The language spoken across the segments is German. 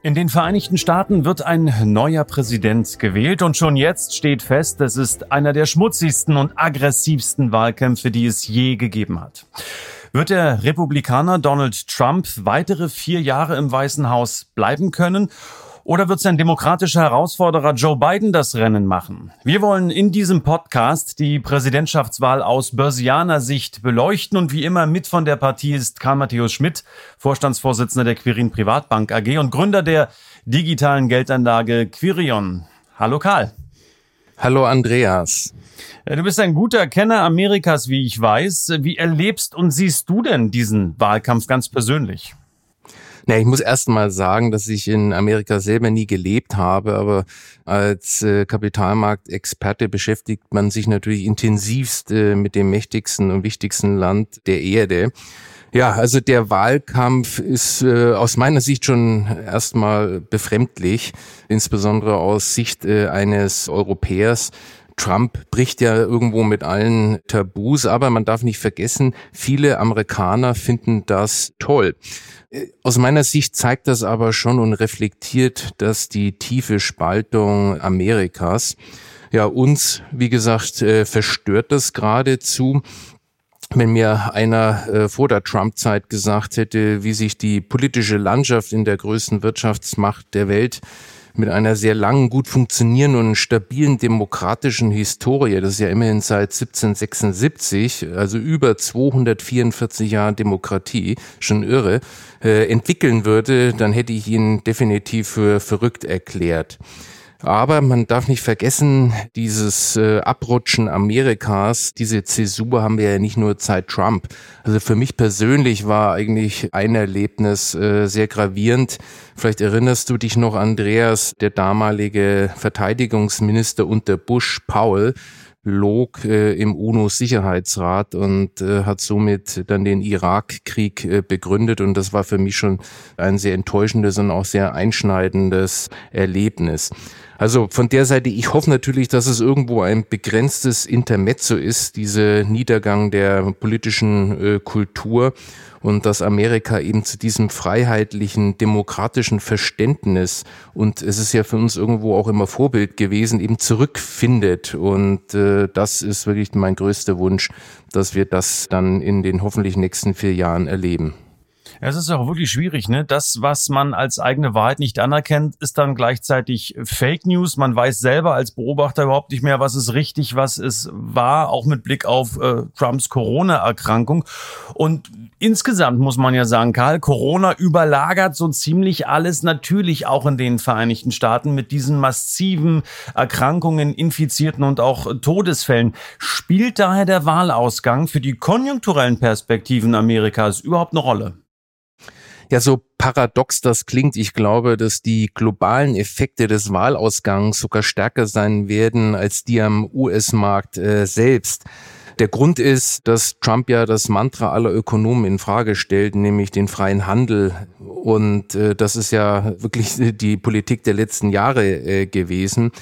In den Vereinigten Staaten wird ein neuer Präsident gewählt und schon jetzt steht fest, es ist einer der schmutzigsten und aggressivsten Wahlkämpfe, die es je gegeben hat. Wird der Republikaner Donald Trump weitere vier Jahre im Weißen Haus bleiben können? Oder wird sein demokratischer Herausforderer Joe Biden das Rennen machen? Wir wollen in diesem Podcast die Präsidentschaftswahl aus Börsianer Sicht beleuchten und wie immer mit von der Partie ist Karl Matthäus Schmidt, Vorstandsvorsitzender der Quirin Privatbank AG und Gründer der digitalen Geldanlage Quirion. Hallo Karl. Hallo Andreas. Äh, du bist ein guter Kenner Amerikas, wie ich weiß. Wie erlebst und siehst du denn diesen Wahlkampf ganz persönlich? Na, ich muss erst mal sagen, dass ich in Amerika selber nie gelebt habe, aber als äh, Kapitalmarktexperte beschäftigt man sich natürlich intensivst äh, mit dem mächtigsten und wichtigsten Land der Erde. Ja, also der Wahlkampf ist äh, aus meiner Sicht schon erstmal befremdlich, insbesondere aus Sicht äh, eines Europäers, Trump bricht ja irgendwo mit allen Tabus, aber man darf nicht vergessen, viele Amerikaner finden das toll. Aus meiner Sicht zeigt das aber schon und reflektiert, dass die tiefe Spaltung Amerikas ja uns, wie gesagt, äh, verstört das geradezu. Wenn mir einer äh, vor der Trump-Zeit gesagt hätte, wie sich die politische Landschaft in der größten Wirtschaftsmacht der Welt mit einer sehr langen, gut funktionierenden und stabilen demokratischen Historie, das ist ja immerhin seit 1776, also über 244 Jahre Demokratie, schon irre, äh, entwickeln würde, dann hätte ich ihn definitiv für verrückt erklärt. Aber man darf nicht vergessen, dieses äh, Abrutschen Amerikas, diese Zäsur haben wir ja nicht nur seit Trump. Also für mich persönlich war eigentlich ein Erlebnis äh, sehr gravierend. Vielleicht erinnerst du dich noch, Andreas, der damalige Verteidigungsminister unter Bush, Paul, log äh, im UNO-Sicherheitsrat und äh, hat somit dann den Irakkrieg äh, begründet. Und das war für mich schon ein sehr enttäuschendes und auch sehr einschneidendes Erlebnis. Also von der Seite, ich hoffe natürlich, dass es irgendwo ein begrenztes Intermezzo ist, diese Niedergang der politischen äh, Kultur und dass Amerika eben zu diesem freiheitlichen, demokratischen Verständnis und es ist ja für uns irgendwo auch immer Vorbild gewesen, eben zurückfindet. Und äh, das ist wirklich mein größter Wunsch, dass wir das dann in den hoffentlich nächsten vier Jahren erleben. Es ist auch wirklich schwierig, ne? Das, was man als eigene Wahrheit nicht anerkennt, ist dann gleichzeitig Fake News. Man weiß selber als Beobachter überhaupt nicht mehr, was ist richtig, was ist wahr, auch mit Blick auf äh, Trumps Corona-Erkrankung. Und insgesamt muss man ja sagen, Karl, Corona überlagert so ziemlich alles, natürlich auch in den Vereinigten Staaten mit diesen massiven Erkrankungen, Infizierten und auch Todesfällen. Spielt daher der Wahlausgang für die konjunkturellen Perspektiven Amerikas überhaupt eine Rolle? Ja, so paradox das klingt, ich glaube, dass die globalen Effekte des Wahlausgangs sogar stärker sein werden als die am US-Markt äh, selbst. Der Grund ist, dass Trump ja das Mantra aller Ökonomen in Frage stellt, nämlich den freien Handel. Und äh, das ist ja wirklich die Politik der letzten Jahre äh, gewesen.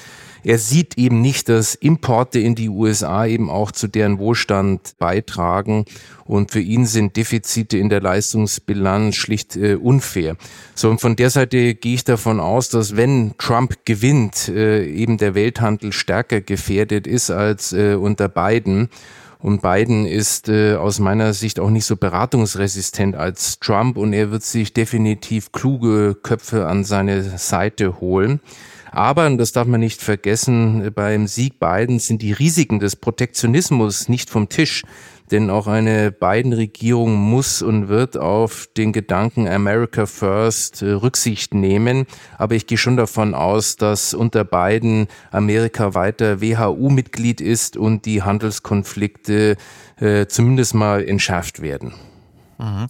Er sieht eben nicht, dass Importe in die USA eben auch zu deren Wohlstand beitragen. Und für ihn sind Defizite in der Leistungsbilanz schlicht äh, unfair. So, und von der Seite gehe ich davon aus, dass wenn Trump gewinnt, äh, eben der Welthandel stärker gefährdet ist als äh, unter Biden. Und Biden ist äh, aus meiner Sicht auch nicht so beratungsresistent als Trump und er wird sich definitiv kluge Köpfe an seine Seite holen. Aber, und das darf man nicht vergessen, beim Sieg Bidens sind die Risiken des Protektionismus nicht vom Tisch. Denn auch eine Biden-Regierung muss und wird auf den Gedanken America First Rücksicht nehmen. Aber ich gehe schon davon aus, dass unter Biden Amerika weiter WHU-Mitglied ist und die Handelskonflikte äh, zumindest mal entschärft werden. Mhm.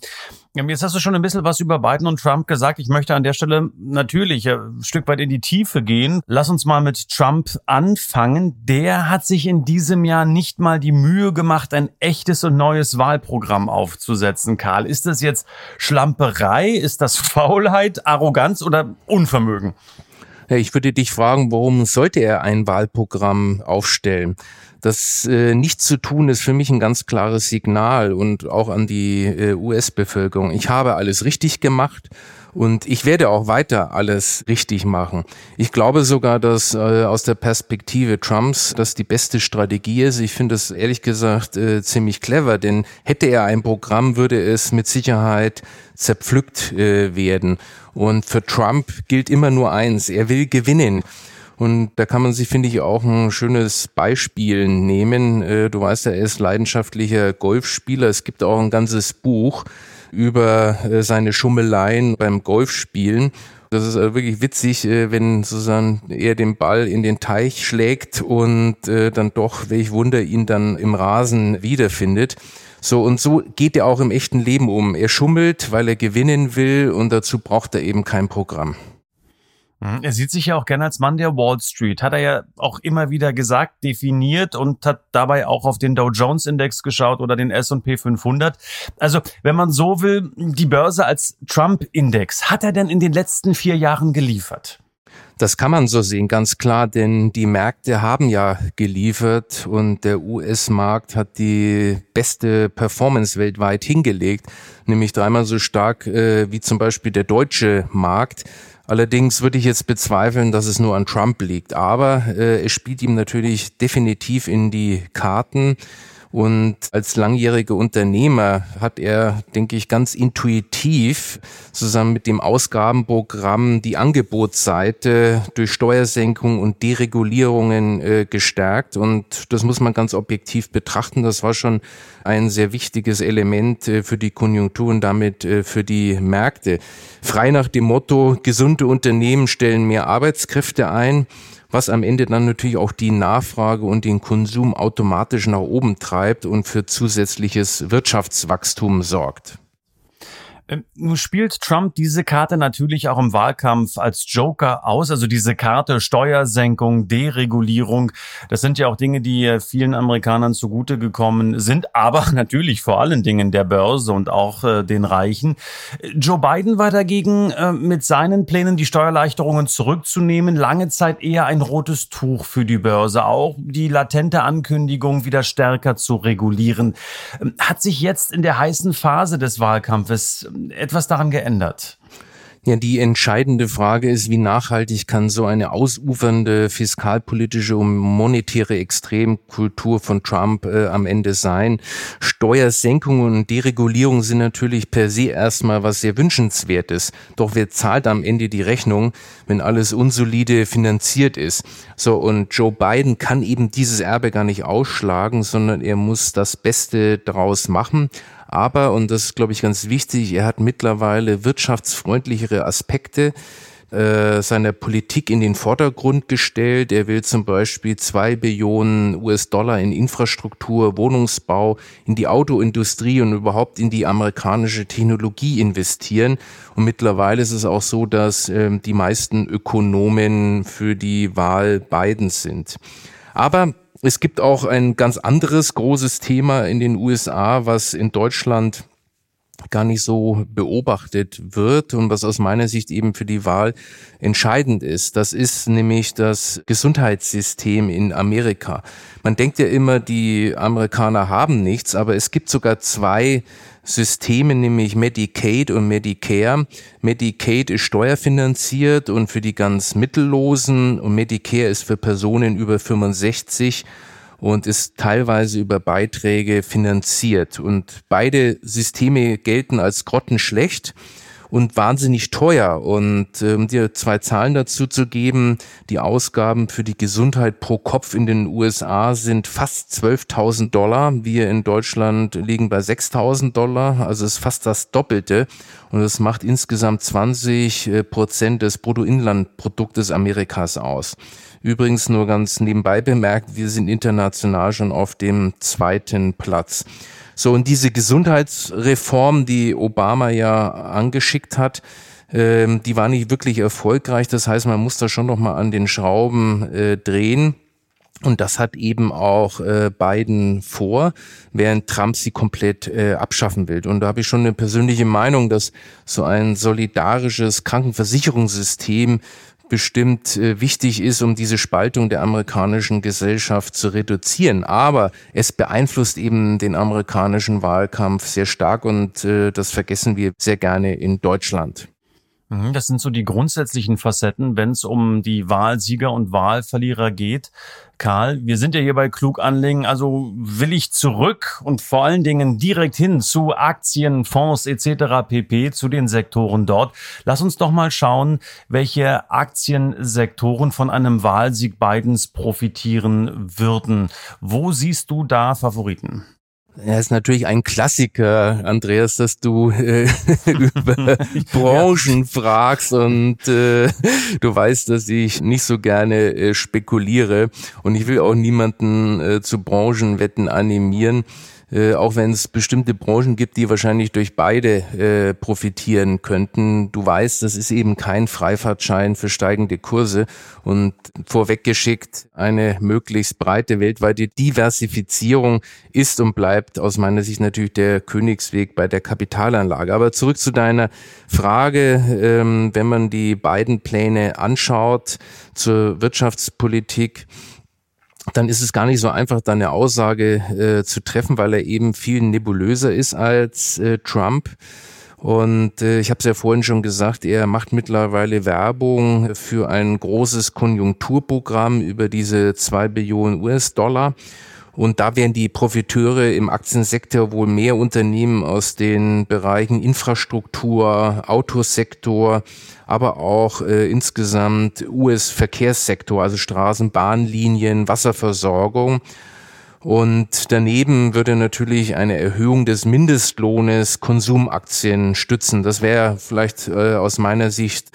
Jetzt hast du schon ein bisschen was über Biden und Trump gesagt. Ich möchte an der Stelle natürlich ein Stück weit in die Tiefe gehen. Lass uns mal mit Trump anfangen. Der hat sich in diesem Jahr nicht mal die Mühe gemacht, ein echtes und neues Wahlprogramm aufzusetzen. Karl, ist das jetzt Schlamperei? Ist das Faulheit, Arroganz oder Unvermögen? Ich würde dich fragen, warum sollte er ein Wahlprogramm aufstellen? Das äh, nicht zu tun ist für mich ein ganz klares Signal und auch an die äh, US-Bevölkerung. Ich habe alles richtig gemacht und ich werde auch weiter alles richtig machen. Ich glaube sogar, dass äh, aus der Perspektive Trumps das die beste Strategie ist. Ich finde es ehrlich gesagt äh, ziemlich clever, denn hätte er ein Programm, würde es mit Sicherheit zerpflückt äh, werden. Und für Trump gilt immer nur eins, er will gewinnen. Und da kann man sich, finde ich, auch ein schönes Beispiel nehmen. Äh, du weißt ja, er ist leidenschaftlicher Golfspieler. Es gibt auch ein ganzes Buch über äh, seine Schummeleien beim Golfspielen. Das ist äh, wirklich witzig, wenn sozusagen er den Ball in den Teich schlägt und dann doch, welch Wunder, ihn dann im Rasen wiederfindet. So, und so geht er auch im echten Leben um. Er schummelt, weil er gewinnen will und dazu braucht er eben kein Programm. Mhm. Er sieht sich ja auch gerne als Mann der Wall Street, hat er ja auch immer wieder gesagt, definiert und hat dabei auch auf den Dow Jones Index geschaut oder den S&P 500. Also, wenn man so will, die Börse als Trump Index, hat er denn in den letzten vier Jahren geliefert? Das kann man so sehen, ganz klar, denn die Märkte haben ja geliefert und der US-Markt hat die beste Performance weltweit hingelegt, nämlich dreimal so stark äh, wie zum Beispiel der deutsche Markt. Allerdings würde ich jetzt bezweifeln, dass es nur an Trump liegt. Aber äh, es spielt ihm natürlich definitiv in die Karten. Und als langjähriger Unternehmer hat er, denke ich, ganz intuitiv zusammen mit dem Ausgabenprogramm die Angebotsseite durch Steuersenkung und Deregulierungen äh, gestärkt. Und das muss man ganz objektiv betrachten. Das war schon ein sehr wichtiges Element äh, für die Konjunktur und damit äh, für die Märkte. Frei nach dem Motto, gesunde Unternehmen stellen mehr Arbeitskräfte ein was am Ende dann natürlich auch die Nachfrage und den Konsum automatisch nach oben treibt und für zusätzliches Wirtschaftswachstum sorgt. Ähm, nun spielt Trump diese Karte natürlich auch im Wahlkampf als Joker aus. Also diese Karte Steuersenkung, Deregulierung. Das sind ja auch Dinge, die äh, vielen Amerikanern zugute gekommen sind, aber natürlich vor allen Dingen der Börse und auch äh, den Reichen. Joe Biden war dagegen äh, mit seinen Plänen, die Steuerleichterungen zurückzunehmen, lange Zeit eher ein rotes Tuch für die Börse. Auch die latente Ankündigung, wieder stärker zu regulieren. Ähm, hat sich jetzt in der heißen Phase des Wahlkampfes etwas daran geändert? Ja, die entscheidende Frage ist, wie nachhaltig kann so eine ausufernde fiskalpolitische und monetäre Extremkultur von Trump äh, am Ende sein? Steuersenkungen und Deregulierung sind natürlich per se erstmal was sehr wünschenswertes. Doch wer zahlt am Ende die Rechnung, wenn alles unsolide finanziert ist? So, und Joe Biden kann eben dieses Erbe gar nicht ausschlagen, sondern er muss das Beste daraus machen. Aber, und das ist, glaube ich, ganz wichtig, er hat mittlerweile wirtschaftsfreundlichere Aspekte äh, seiner Politik in den Vordergrund gestellt. Er will zum Beispiel zwei Billionen US-Dollar in Infrastruktur, Wohnungsbau, in die Autoindustrie und überhaupt in die amerikanische Technologie investieren. Und mittlerweile ist es auch so, dass äh, die meisten Ökonomen für die Wahl Bidens sind. Aber es gibt auch ein ganz anderes großes Thema in den USA, was in Deutschland gar nicht so beobachtet wird und was aus meiner Sicht eben für die Wahl entscheidend ist. Das ist nämlich das Gesundheitssystem in Amerika. Man denkt ja immer, die Amerikaner haben nichts, aber es gibt sogar zwei Systeme, nämlich Medicaid und Medicare. Medicaid ist steuerfinanziert und für die ganz Mittellosen und Medicare ist für Personen über 65 und ist teilweise über Beiträge finanziert. Und beide Systeme gelten als grottenschlecht und wahnsinnig teuer. Und äh, um dir zwei Zahlen dazu zu geben, die Ausgaben für die Gesundheit pro Kopf in den USA sind fast 12.000 Dollar. Wir in Deutschland liegen bei 6.000 Dollar, also ist fast das Doppelte. Und das macht insgesamt 20 äh, Prozent des Bruttoinlandproduktes Amerikas aus. Übrigens nur ganz nebenbei bemerkt, wir sind international schon auf dem zweiten Platz. So, und diese Gesundheitsreform, die Obama ja angeschickt hat, ähm, die war nicht wirklich erfolgreich. Das heißt, man muss da schon noch mal an den Schrauben äh, drehen. Und das hat eben auch äh, Biden vor, während Trump sie komplett äh, abschaffen will. Und da habe ich schon eine persönliche Meinung, dass so ein solidarisches Krankenversicherungssystem bestimmt äh, wichtig ist, um diese Spaltung der amerikanischen Gesellschaft zu reduzieren. Aber es beeinflusst eben den amerikanischen Wahlkampf sehr stark und äh, das vergessen wir sehr gerne in Deutschland. Mhm, das sind so die grundsätzlichen Facetten, wenn es um die Wahlsieger und Wahlverlierer geht. Karl, wir sind ja hier bei Klug anlegen, also will ich zurück und vor allen Dingen direkt hin zu Aktien, Fonds etc. pp, zu den Sektoren dort. Lass uns doch mal schauen, welche Aktiensektoren von einem Wahlsieg Bidens profitieren würden. Wo siehst du da Favoriten? Ja, ist natürlich ein Klassiker, Andreas, dass du äh, über Branchen fragst und äh, du weißt, dass ich nicht so gerne äh, spekuliere. Und ich will auch niemanden äh, zu Branchenwetten animieren äh, auch wenn es bestimmte Branchen gibt, die wahrscheinlich durch beide äh, profitieren könnten. Du weißt, das ist eben kein Freifahrtschein für steigende Kurse und vorweggeschickt eine möglichst breite weltweite Diversifizierung ist und bleibt aus meiner Sicht natürlich der Königsweg bei der Kapitalanlage. Aber zurück zu deiner Frage, ähm, wenn man die beiden Pläne anschaut zur Wirtschaftspolitik, dann ist es gar nicht so einfach, da eine Aussage äh, zu treffen, weil er eben viel nebulöser ist als äh, Trump. Und äh, ich habe es ja vorhin schon gesagt, er macht mittlerweile Werbung für ein großes Konjunkturprogramm über diese zwei Billionen US-Dollar. Und da werden die Profiteure im Aktiensektor wohl mehr Unternehmen aus den Bereichen Infrastruktur, Autosektor, aber auch äh, insgesamt US-Verkehrssektor, also Straßen, Bahnlinien, Wasserversorgung. Und daneben würde natürlich eine Erhöhung des Mindestlohnes Konsumaktien stützen. Das wäre vielleicht äh, aus meiner Sicht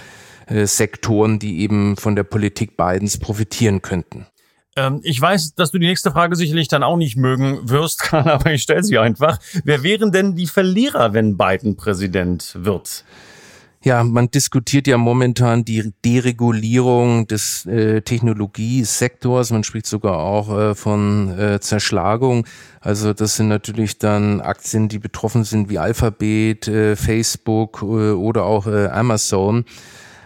äh, Sektoren, die eben von der Politik Bidens profitieren könnten. Ähm, ich weiß, dass du die nächste Frage sicherlich dann auch nicht mögen wirst, aber ich stelle sie einfach. Wer wären denn die Verlierer, wenn Biden Präsident wird? Ja, man diskutiert ja momentan die Deregulierung des äh, Technologiesektors. Man spricht sogar auch äh, von äh, Zerschlagung. Also das sind natürlich dann Aktien, die betroffen sind wie Alphabet, äh, Facebook äh, oder auch äh, Amazon.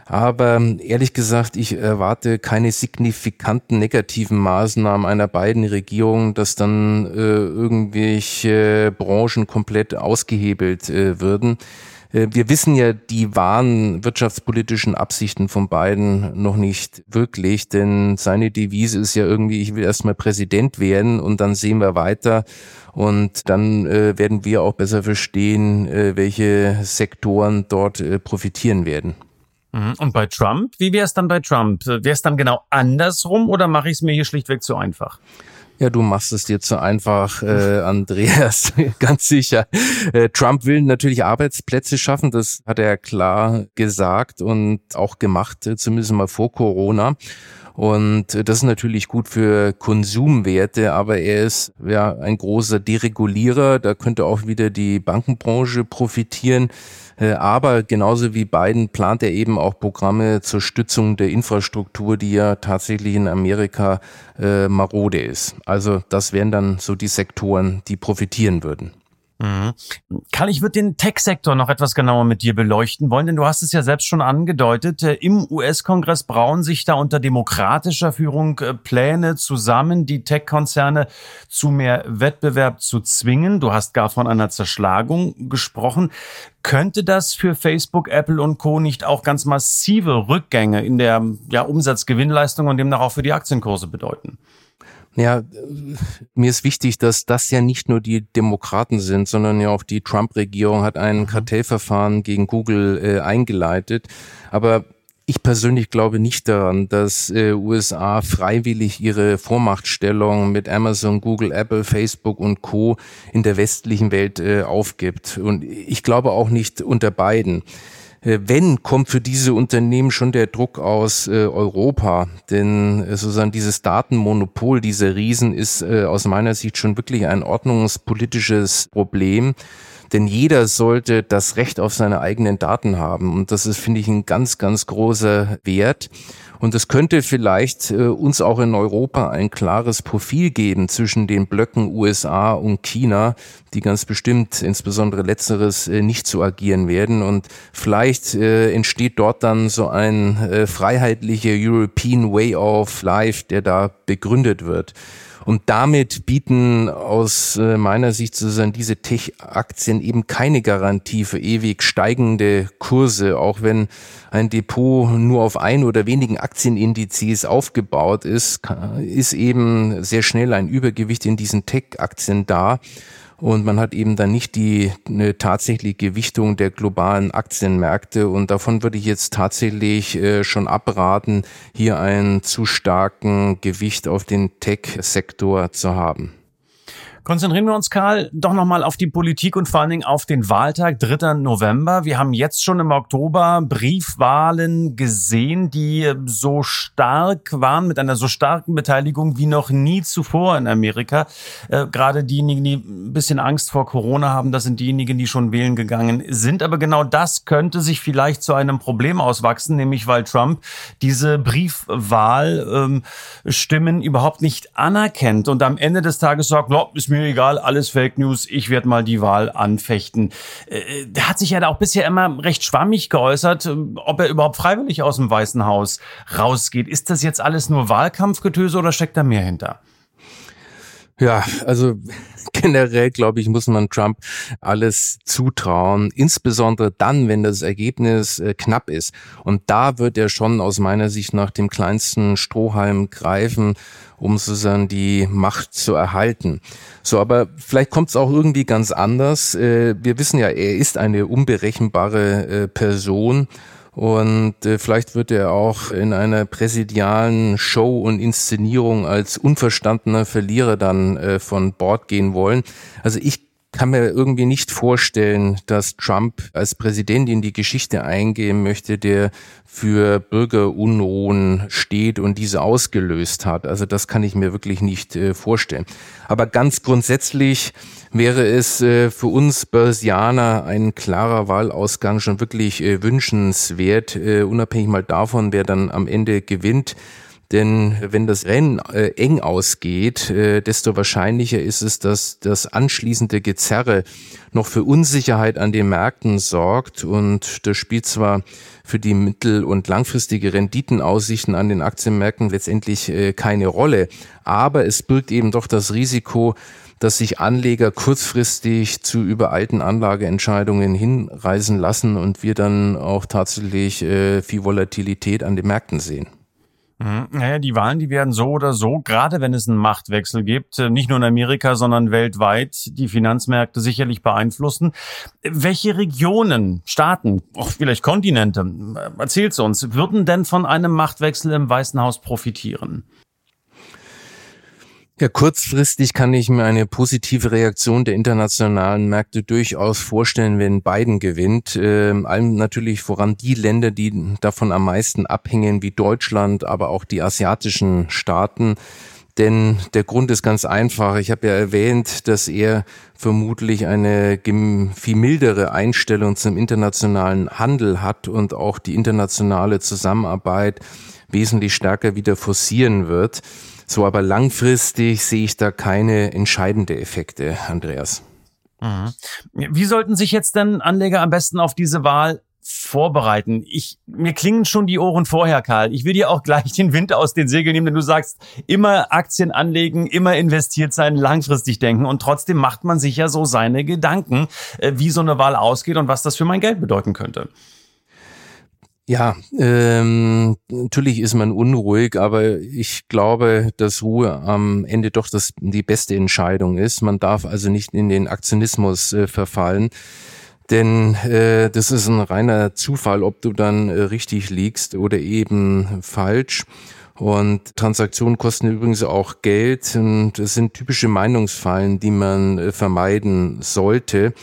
Aber ehrlich gesagt, ich erwarte keine signifikanten negativen Maßnahmen einer beiden Regierung, dass dann äh, irgendwelche Branchen komplett ausgehebelt äh, würden. Äh, wir wissen ja die wahren wirtschaftspolitischen Absichten von Biden noch nicht wirklich, denn seine Devise ist ja irgendwie, ich will erstmal Präsident werden und dann sehen wir weiter und dann äh, werden wir auch besser verstehen, äh, welche Sektoren dort äh, profitieren werden. Mhm. Und bei Trump, wie wäre es dann bei Trump? Wäre es dann genau andersrum oder mache ich es mir hier schlichtweg zu einfach? Ja, du machst es dir zu einfach, äh, Andreas, ganz sicher. Äh, Trump will natürlich Arbeitsplätze schaffen, das hat er klar gesagt und auch gemacht, äh, zumindest mal vor Corona. Und äh, das ist natürlich gut für Konsumwerte, aber er ist ja ein großer Deregulierer. Da könnte auch wieder die Bankenbranche profitieren. Äh, aber genauso wie Biden plant er eben auch Programme zur Stützung der Infrastruktur, die ja tatsächlich in Amerika äh, marode ist. Also das wären dann so die Sektoren, die profitieren würden. Mhm. Karl, ich würde den Tech-Sektor noch etwas genauer mit dir beleuchten wollen, denn du hast es ja selbst schon angedeutet. Äh, Im US-Kongress brauen sich da unter demokratischer Führung äh, Pläne zusammen, die Tech-Konzerne zu mehr Wettbewerb zu zwingen. Du hast gar von einer Zerschlagung gesprochen. Könnte das für Facebook, Apple und Co. nicht auch ganz massive Rückgänge in der ja, Umsatzgewinnleistung und demnach auch für die Aktienkurse bedeuten? Ja, mir ist wichtig, dass das ja nicht nur die Demokraten sind, sondern ja auch die Trump-Regierung hat ein mhm. Kartellverfahren gegen Google äh, eingeleitet. Aber ich persönlich glaube nicht daran, dass äh, USA freiwillig ihre Vormachtstellung mit Amazon, Google, Apple, Facebook und Co. in der westlichen Welt äh, aufgibt. Und ich glaube auch nicht unter beiden. Äh, wenn, kommt für diese Unternehmen schon der Druck aus äh, Europa. Denn äh, sozusagen dieses Datenmonopol dieser Riesen ist aus meiner Sicht schon wirklich ein ordnungspolitisches Problem. Denn jeder sollte das Recht auf seine eigenen Daten haben. Und das ist, finde ich, ein ganz, ganz großer Wert. Und es könnte vielleicht äh, uns auch in Europa ein klares Profil geben zwischen den Blöcken USA und China, die ganz bestimmt, insbesondere letzteres, äh, nicht zu agieren werden. Und vielleicht äh, entsteht dort dann so ein äh, freiheitlicher European Way of Life, der da begründet wird. Und damit bieten aus äh, meiner Sicht sozusagen diese Tech-Aktien eben keine Garantie für ewig steigende Kurse, auch wenn ein Depot nur auf ein oder wenigen Aktienindizes aufgebaut ist, ist eben sehr schnell ein Übergewicht in diesen Tech-Aktien da und man hat eben dann nicht die eine tatsächliche Gewichtung der globalen Aktienmärkte und davon würde ich jetzt tatsächlich äh, schon abraten, hier einen zu starken Gewicht auf den Tech-Sektor zu haben. Konzentrieren wir uns, Karl, doch nochmal auf die Politik und vor allen Dingen auf den Wahltag, 3. November. Wir haben jetzt schon im Oktober Briefwahlen gesehen, die so stark waren, mit einer so starken Beteiligung wie noch nie zuvor in Amerika. Äh, gerade diejenigen, die ein bisschen Angst vor Corona haben, das sind diejenigen, die schon wählen gegangen sind. Aber genau das könnte sich vielleicht zu einem Problem auswachsen, nämlich weil Trump diese Briefwahlstimmen ähm, überhaupt nicht anerkennt und am Ende des Tages sagt, no, ist mir mir egal, alles Fake News, ich werde mal die Wahl anfechten. Äh, der hat sich ja da auch bisher immer recht schwammig geäußert, äh, ob er überhaupt freiwillig aus dem Weißen Haus rausgeht. Ist das jetzt alles nur Wahlkampfgetöse oder steckt da mehr hinter? Ja, also generell, glaube ich, muss man Trump alles zutrauen, insbesondere dann, wenn das Ergebnis äh, knapp ist. Und da wird er schon aus meiner Sicht nach dem kleinsten Strohhalm greifen, um sozusagen die Macht zu erhalten. So, aber vielleicht kommt es auch irgendwie ganz anders. Äh, wir wissen ja, er ist eine unberechenbare äh, Person und äh, vielleicht wird er auch in einer präsidialen Show und Inszenierung als unverstandener Verlierer dann äh, von Bord gehen wollen. Also ich kann mir irgendwie nicht vorstellen, dass Trump als Präsident in die Geschichte eingehen möchte, der für Bürgerunruhen steht und diese ausgelöst hat. Also das kann ich mir wirklich nicht äh, vorstellen. Aber ganz grundsätzlich wäre es äh, für uns Börsianer ein klarer Wahlausgang schon wirklich äh, wünschenswert, unabhängig mal davon, wer dann am Ende gewinnt. Denn wenn das Rennen äh, eng ausgeht, äh, desto wahrscheinlicher ist es, dass das anschließende Gezerre noch für Unsicherheit an den Märkten sorgt. Und das spielt zwar für die mittel- und langfristige Renditenaussichten an den Aktienmärkten letztendlich äh, keine Rolle. Aber es birgt eben doch das Risiko, dass sich Anleger kurzfristig zu übereilten Anlageentscheidungen hinreisen lassen und wir dann auch tatsächlich äh, viel Volatilität an den Märkten sehen. Mhm. Naja, die Wahlen, die werden so oder so, gerade wenn es einen Machtwechsel gibt, äh, nicht nur in Amerika, sondern weltweit, die Finanzmärkte sicherlich beeinflussen. Welche Regionen, Staaten, auch vielleicht Kontinente, äh, erzählt's uns, würden denn von einem Machtwechsel im Weißen Haus profitieren? Ja, kurzfristig kann ich mir eine positive Reaktion der internationalen Märkte durchaus vorstellen, wenn Biden gewinnt. Ähm, allem natürlich voran die Länder, die davon am meisten abhängen, wie Deutschland, aber auch die asiatischen Staaten. Denn der Grund ist ganz einfach. Ich habe ja erwähnt, dass er vermutlich eine viel mildere Einstellung zum internationalen Handel hat und auch die internationale Zusammenarbeit wesentlich stärker wieder forcieren wird. So, aber langfristig sehe ich da keine entscheidende Effekte, Andreas. Mhm. Wie sollten sich jetzt denn Anleger am besten auf diese Wahl vorbereiten. Ich, mir klingen schon die Ohren vorher, Karl. Ich will dir auch gleich den Wind aus den Segeln nehmen, denn du sagst, immer Aktien anlegen, immer investiert sein, langfristig denken und trotzdem macht man sich ja so seine Gedanken, äh, wie so eine Wahl ausgeht und was das für mein Geld bedeuten könnte. Ja, ähm, natürlich ist man unruhig, aber ich glaube, dass Ruhe am Ende doch das, die beste Entscheidung ist. Man darf also nicht in den Aktionismus äh, verfallen, denn äh, das ist ein reiner Zufall, ob du dann äh, richtig liegst oder eben falsch. Und Transaktionen kosten übrigens auch Geld und das sind typische Meinungsfallen, die man äh, vermeiden sollte.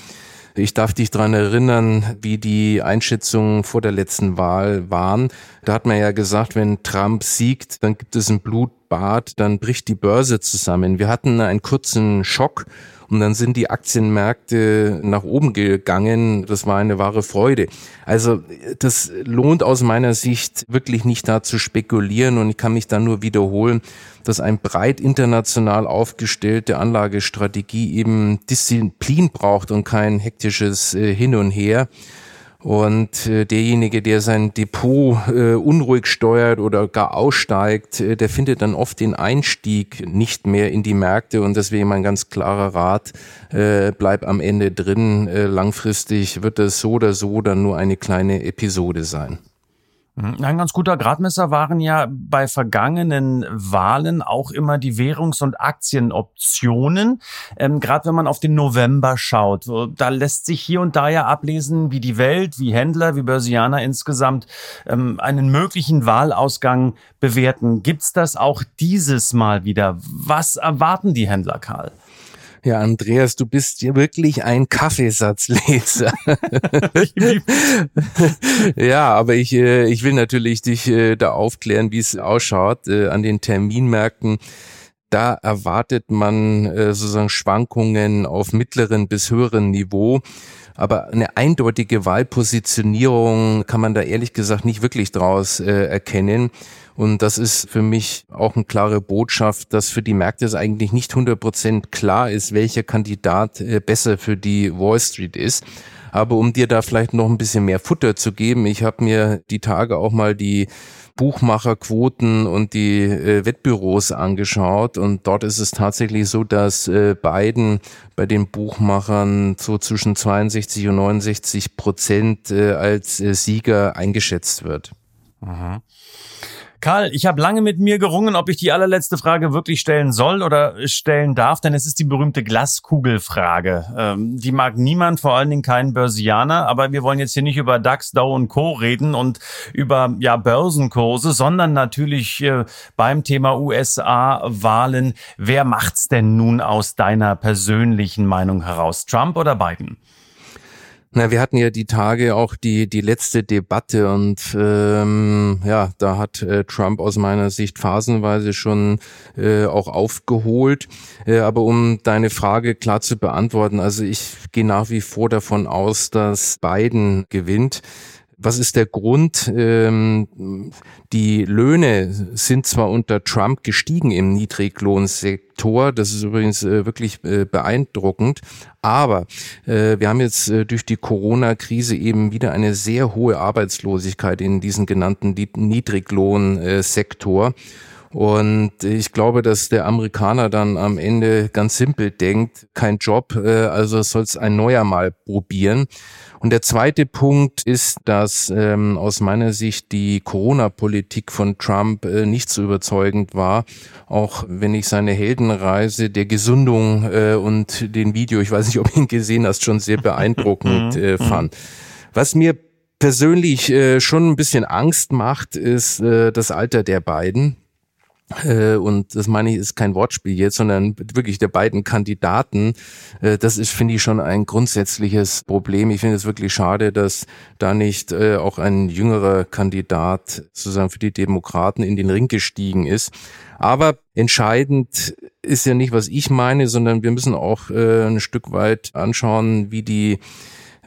Ich darf dich dran erinnern, wie die Einschätzungen vor der letzten Wahl waren. Da hat man ja gesagt, wenn Trump siegt, dann gibt es ein Blutbad, dann bricht die Börse zusammen. Wir hatten einen kurzen Schock und dann sind die Aktienmärkte nach oben gegangen. Das war eine wahre Freude. Also das lohnt aus meiner Sicht wirklich nicht da zu spekulieren und ich kann mich da nur wiederholen, dass ein breit international aufgestellte Anlagestrategie eben Disziplin braucht und kein hektisches äh, Hin und Her. Und äh, derjenige, der sein Depot äh, unruhig steuert oder gar aussteigt, äh, der findet dann oft den Einstieg nicht mehr in die Märkte. Und deswegen mein ganz klarer Rat, äh, bleib am Ende drin. Äh, langfristig wird es so oder so dann nur eine kleine Episode sein. Mhm. Ein ganz guter Gradmesser waren ja bei vergangenen Wahlen auch immer die Währungs- und Aktienoptionen. Ähm, Gerade wenn man auf den November schaut, da lässt sich hier und da ja ablesen, wie die Welt, wie Händler, wie Börsianer insgesamt ähm, einen möglichen Wahlausgang bewerten. Gibt's das auch dieses Mal wieder? Was erwarten die Händler, Karl? Ja, Andreas, du bist ja wirklich ein Kaffeesatzleser. ja, aber ich, äh, ich will natürlich dich äh, da aufklären, wie es ausschaut äh, an den Terminmärkten. Da erwartet man sozusagen Schwankungen auf mittleren bis höheren Niveau. Aber eine eindeutige Wahlpositionierung kann man da ehrlich gesagt nicht wirklich draus äh, erkennen. Und das ist für mich auch eine klare Botschaft, dass für die Märkte es eigentlich nicht 100 Prozent klar ist, welcher Kandidat äh, besser für die Wall Street ist. Aber um dir da vielleicht noch ein bisschen mehr Futter zu geben, ich habe mir die Tage auch mal die Buchmacherquoten und die äh, Wettbüros angeschaut und dort ist es tatsächlich so, dass äh, Biden bei den Buchmachern so zwischen 62 und 69 Prozent äh, als äh, Sieger eingeschätzt wird. Aha. Karl, ich habe lange mit mir gerungen, ob ich die allerletzte Frage wirklich stellen soll oder stellen darf, denn es ist die berühmte Glaskugelfrage. Ähm, die mag niemand, vor allen Dingen keinen Börsianer, aber wir wollen jetzt hier nicht über DAX, Dow und Co. reden und über ja, Börsenkurse, sondern natürlich äh, beim Thema USA-Wahlen. Wer macht's denn nun aus deiner persönlichen Meinung heraus? Trump oder Biden? Na, wir hatten ja die Tage auch die die letzte Debatte und ähm, ja, da hat äh, Trump aus meiner Sicht phasenweise schon äh, auch aufgeholt. Äh, aber um deine Frage klar zu beantworten, also ich gehe nach wie vor davon aus, dass Biden gewinnt. Was ist der Grund? Ähm, die Löhne sind zwar unter Trump gestiegen im Niedriglohnsektor, das ist übrigens äh, wirklich äh, beeindruckend, aber äh, wir haben jetzt äh, durch die Corona-Krise eben wieder eine sehr hohe Arbeitslosigkeit in diesem genannten Niedriglohnsektor. Und ich glaube, dass der Amerikaner dann am Ende ganz simpel denkt, kein Job, äh, also soll es ein neuer mal probieren. Und der zweite Punkt ist, dass ähm, aus meiner Sicht die Corona-Politik von Trump äh, nicht so überzeugend war, auch wenn ich seine Heldenreise der Gesundung äh, und den Video, ich weiß nicht, ob ihn gesehen hast, schon sehr beeindruckend äh, mhm. fand. Was mir persönlich äh, schon ein bisschen Angst macht, ist äh, das Alter der beiden. Äh, und das meine ich, ist kein Wortspiel jetzt, sondern wirklich der beiden Kandidaten. Äh, das ist, finde ich, schon ein grundsätzliches Problem. Ich finde es wirklich schade, dass da nicht äh, auch ein jüngerer Kandidat sozusagen für die Demokraten in den Ring gestiegen ist. Aber entscheidend ist ja nicht, was ich meine, sondern wir müssen auch ein Stück weit anschauen, wie die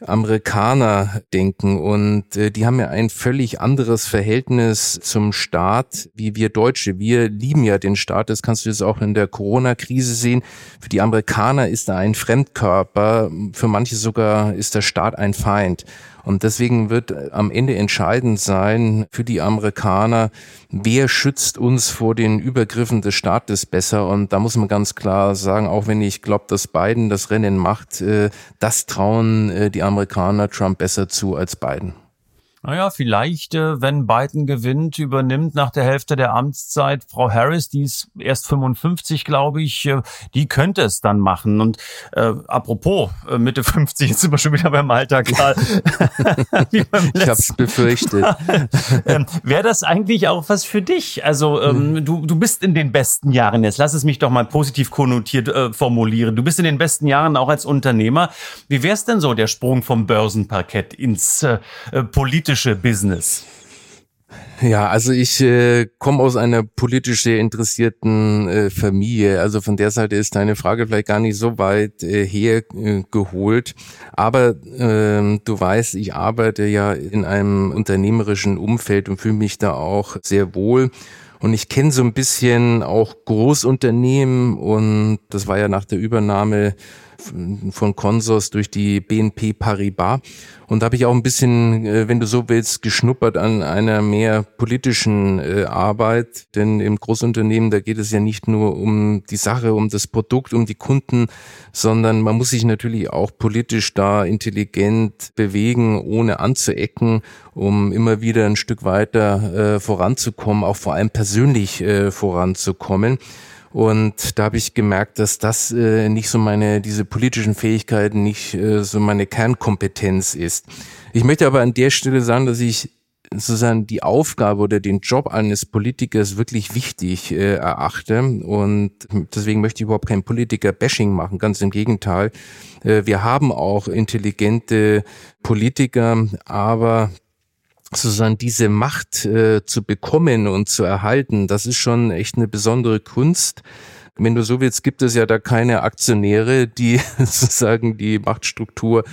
Amerikaner denken und äh, die haben ja ein völlig anderes Verhältnis zum Staat wie wir Deutsche. Wir lieben ja den Staat, das kannst du jetzt auch in der Corona-Krise sehen. Für die Amerikaner ist er ein Fremdkörper, für manche sogar ist der Staat ein Feind. Und deswegen wird am Ende entscheidend sein für die Amerikaner, wer schützt uns vor den Übergriffen des Staates besser. Und da muss man ganz klar sagen, auch wenn ich glaube, dass Biden das Rennen macht, äh, das trauen äh, die Amerikaner Trump besser zu als Biden. Naja, vielleicht, äh, wenn Biden gewinnt, übernimmt nach der Hälfte der Amtszeit Frau Harris, die ist erst 55, glaube ich, äh, die könnte es dann machen. Und äh, apropos, äh, Mitte 50, jetzt sind wir schon wieder beim Alter, Karl. ich habe es befürchtet. ähm, Wäre das eigentlich auch was für dich? Also ähm, mhm. du, du bist in den besten Jahren jetzt, lass es mich doch mal positiv konnotiert äh, formulieren. Du bist in den besten Jahren auch als Unternehmer. Wie wäre es denn so, der Sprung vom Börsenparkett ins äh, politische politische Business? Ja, also ich äh, komme aus einer politisch sehr interessierten äh, Familie. Also von der Seite ist deine Frage vielleicht gar nicht so weit äh, hergeholt. Aber äh, du weißt, ich arbeite ja in einem unternehmerischen Umfeld und fühle mich da auch sehr wohl. Und ich kenne so ein bisschen auch Großunternehmen und das war ja nach der Übernahme von Consors durch die BNP Paribas. Und da habe ich auch ein bisschen, äh, wenn du so willst, geschnuppert an einer mehr politischen äh, Arbeit. Denn im Großunternehmen, da geht es ja nicht nur um die Sache, um das Produkt, um die Kunden, sondern man muss sich natürlich auch politisch da intelligent bewegen, ohne anzuecken, um immer wieder ein Stück weiter äh, voranzukommen, auch vor allem persönlich voranzukommen. Und da habe ich gemerkt, dass das äh, nicht so meine, diese politischen Fähigkeiten nicht äh, so meine Kernkompetenz ist. Ich möchte aber an der Stelle sagen, dass ich sozusagen die Aufgabe oder den Job eines Politikers wirklich wichtig äh, erachte. Und deswegen möchte ich überhaupt kein Politiker-Bashing machen, ganz im Gegenteil. Äh, wir haben auch intelligente Politiker, aber sozusagen diese Macht äh, zu bekommen und zu erhalten, das ist schon echt eine besondere Kunst. Wenn du so willst, gibt es ja da keine Aktionäre, die sozusagen die Machtstruktur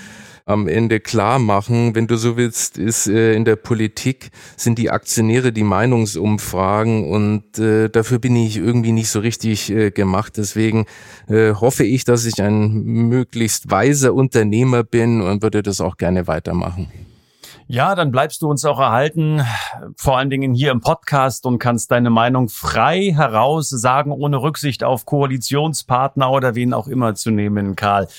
am Ende klar machen. Wenn du so willst, ist äh, in der Politik sind die Aktionäre die Meinungsumfragen und äh, dafür bin ich irgendwie nicht so richtig äh, gemacht. Deswegen äh, hoffe ich, dass ich ein möglichst weiser Unternehmer bin und würde das auch gerne weitermachen. Ja, dann bleibst du uns auch erhalten, vor allen Dingen hier im Podcast und kannst deine Meinung frei heraus sagen, ohne Rücksicht auf Koalitionspartner oder wen auch immer zu nehmen, Karl.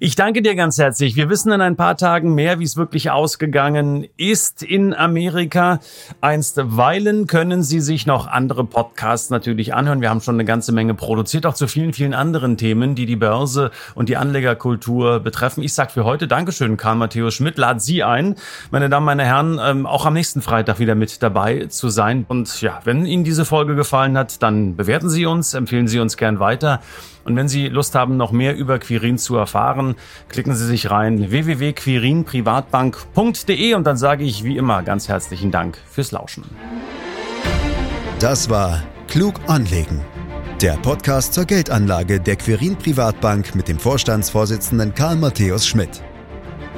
Ich danke dir ganz herzlich. Wir wissen in ein paar Tagen mehr, wie es wirklich ausgegangen ist in Amerika. Einstweilen können Sie sich noch andere Podcasts natürlich anhören. Wir haben schon eine ganze Menge produziert, auch zu vielen, vielen anderen Themen, die die Börse und die Anlegerkultur betreffen. Ich sage für heute Dankeschön, Karl Matthäus Schmidt. Lad Sie ein, meine Damen, meine Herren, ähm, auch am nächsten Freitag wieder mit dabei zu sein. Und ja, wenn Ihnen diese Folge gefallen hat, dann bewerten Sie uns, empfehlen Sie uns gern weiter. Und wenn Sie Lust haben, noch mehr über Quirin zu erfahren, klicken Sie sich rein www.quirinprivatbank.de und dann sage ich wie immer ganz herzlichen Dank fürs Lauschen. Das war Klug anlegen. Der Podcast zur Geldanlage der Quirin Privatbank mit dem Vorstandsvorsitzenden Karl Matthäus Schmidt.